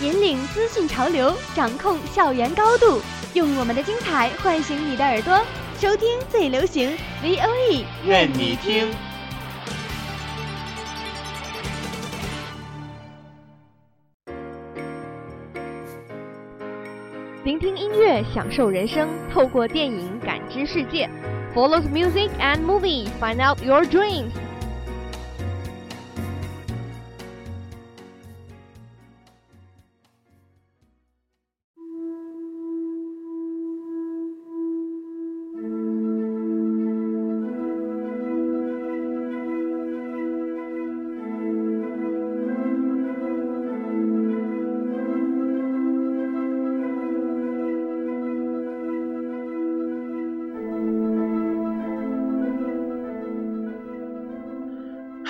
引领资讯潮流，掌控校园高度，用我们的精彩唤醒你的耳朵，收听最流行 V O E，愿你听。聆听音乐，享受人生，透过电影感知世界。Follow the music and movie, find out your dreams.《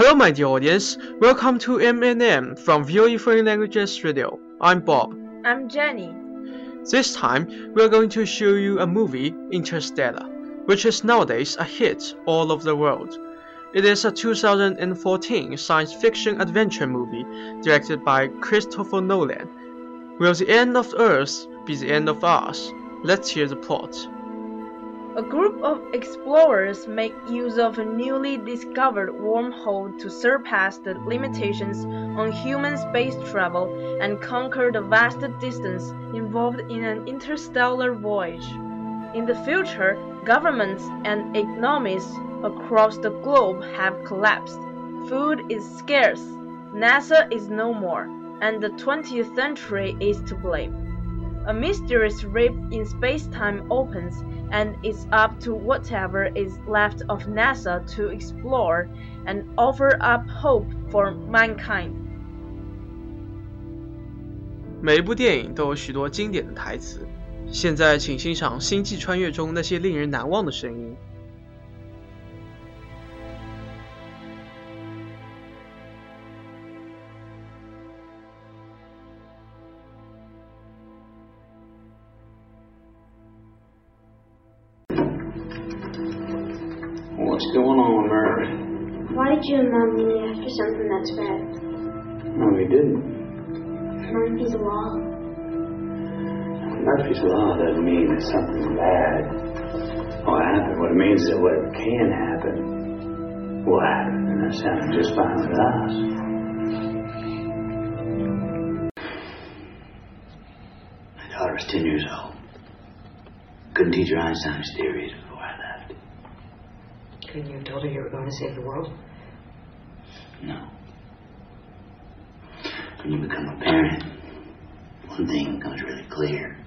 Hello, my dear audience. Welcome to MNM from VOE Foreign Languages Radio. I'm Bob. I'm Jenny. This time, we're going to show you a movie, Interstellar, which is nowadays a hit all over the world. It is a 2014 science fiction adventure movie directed by Christopher Nolan. Will the end of Earth be the end of us? Let's hear the plot. A group of explorers make use of a newly discovered wormhole to surpass the limitations on human space travel and conquer the vast distance involved in an interstellar voyage. In the future, governments and economies across the globe have collapsed. Food is scarce, NASA is no more, and the 20th century is to blame. A mysterious rift in space-time opens, and it's up to whatever is left of NASA to explore and offer up hope for mankind. 每一部电影都有许多经典的台词。现在，请欣赏《星际穿越》中那些令人难忘的声音。 What's going on, Murphy? Why did you and Mom leave after something that's bad? No, we didn't. Murphy's Law. Murphy's Law doesn't mean that something bad will happen. What it means is that what can happen will happen. And that sounds just fine with us. My daughter was 10 years old. Couldn't teach her Einstein's theories before I left. Couldn't you have told her you were going to save the world? No. When you become a parent, one thing becomes really clear.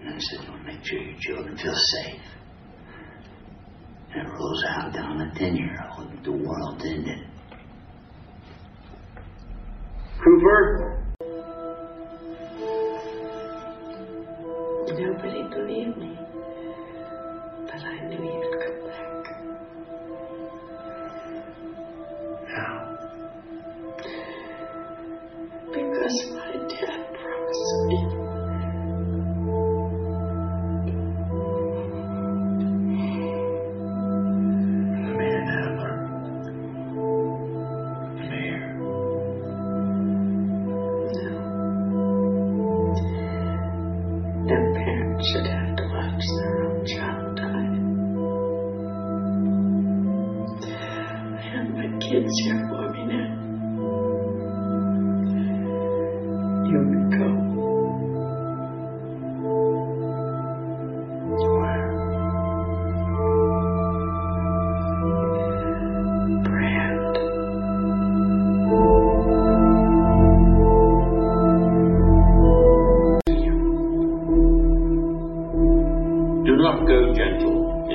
And it's that you want to make sure your children feel safe. And it rolls out down a 10 year old the world ended. Cooper?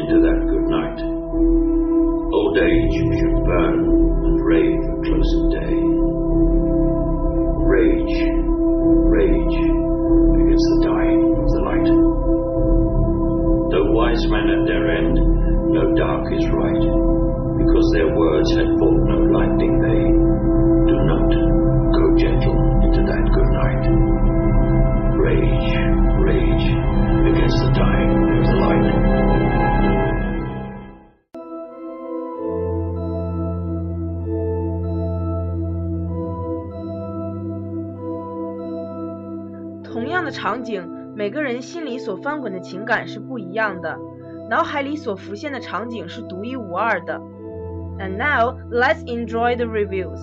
Into that good night. Old age should burn and rave at close of day. 同样的场景，每个人心里所翻滚的情感是不一样的，脑海里所浮现的场景是独一无二的。And now let's enjoy the reviews.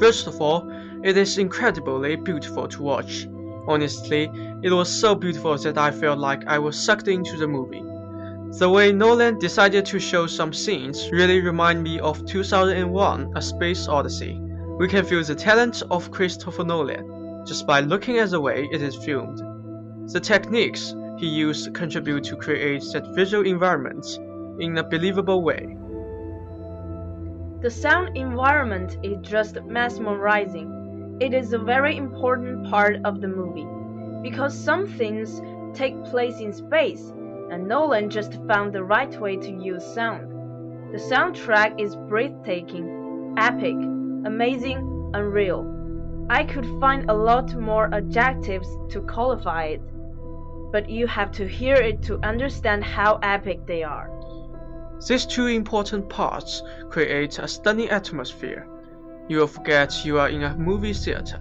First of all, it is incredibly beautiful to watch. Honestly, it was so beautiful that I felt like I was sucked into the movie. The way Nolan decided to show some scenes really remind me of 2001 A Space Odyssey. We can feel the talent of Christopher Nolan just by looking at the way it is filmed. The techniques he used contribute to create that visual environment in a believable way. The sound environment is just mesmerizing. It is a very important part of the movie because some things take place in space and Nolan just found the right way to use sound. The soundtrack is breathtaking, epic, amazing, unreal. I could find a lot more adjectives to qualify it, but you have to hear it to understand how epic they are. These two important parts create a stunning atmosphere. You will forget you are in a movie theater,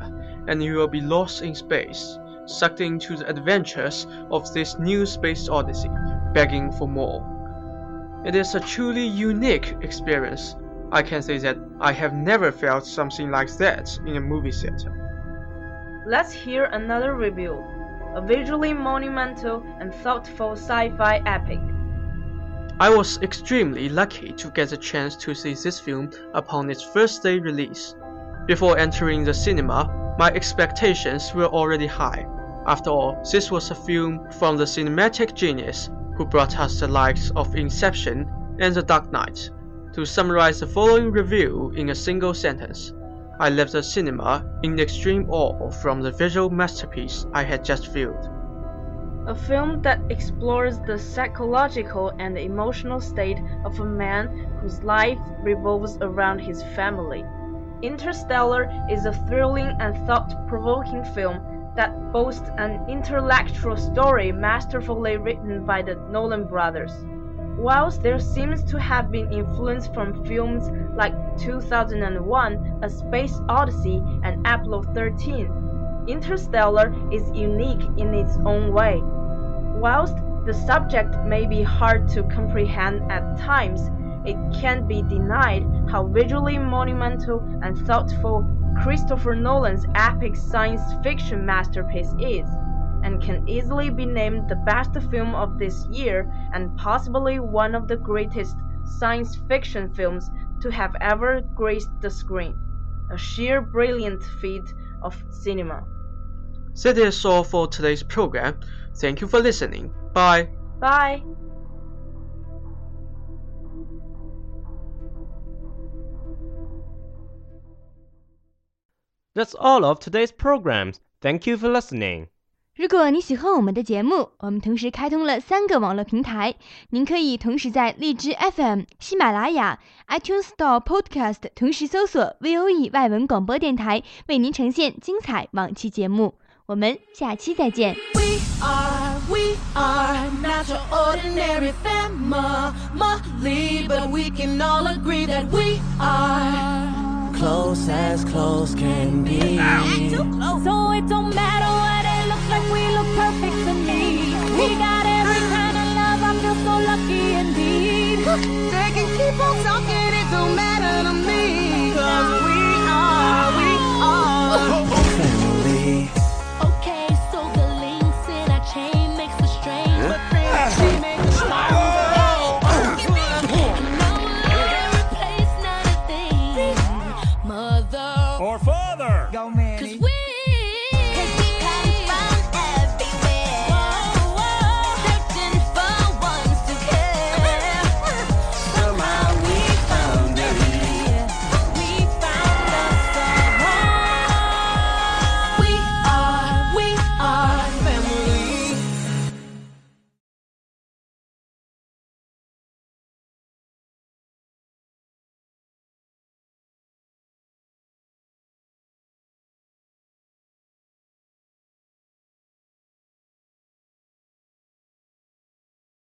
and you will be lost in space sucked into the adventures of this new space odyssey, begging for more. It is a truly unique experience. I can say that I have never felt something like that in a movie theater. Let's hear another review. A visually monumental and thoughtful sci-fi epic. I was extremely lucky to get the chance to see this film upon its first day release. Before entering the cinema, my expectations were already high. After all, this was a film from the cinematic genius who brought us the likes of Inception and The Dark Knight. To summarize the following review in a single sentence, I left the cinema in extreme awe from the visual masterpiece I had just viewed. A film that explores the psychological and emotional state of a man whose life revolves around his family. Interstellar is a thrilling and thought provoking film that boasts an intellectual story masterfully written by the Nolan brothers. Whilst there seems to have been influence from films like 2001 A Space Odyssey and Apollo 13, Interstellar is unique in its own way. Whilst the subject may be hard to comprehend at times, it can't be denied how visually monumental and thoughtful Christopher Nolan's epic science fiction masterpiece is, and can easily be named the best film of this year and possibly one of the greatest science fiction films to have ever graced the screen. A sheer brilliant feat of cinema. That is all for today's program. Thank you for listening. Bye. Bye. That's all of today's programs. Thank you for listening. 如果你喜欢我们的节目，我们同时开通了三个网络平台，您可以同时在荔枝 FM、喜马拉雅、iTunes Store Podcast 同时搜索 VOE 外文广播电台，为您呈现精彩往期节目。我们下期再见。We are, we are not your ordinary family, but we can all agree that we are close as close can be. So we look perfect to me. We got every kind of love, I feel so lucky indeed. They can keep on talking, it don't matter to me. Cause we are, we are family. Okay, so the links in our chain makes the strain. But they make the strong. Or father! Go, man.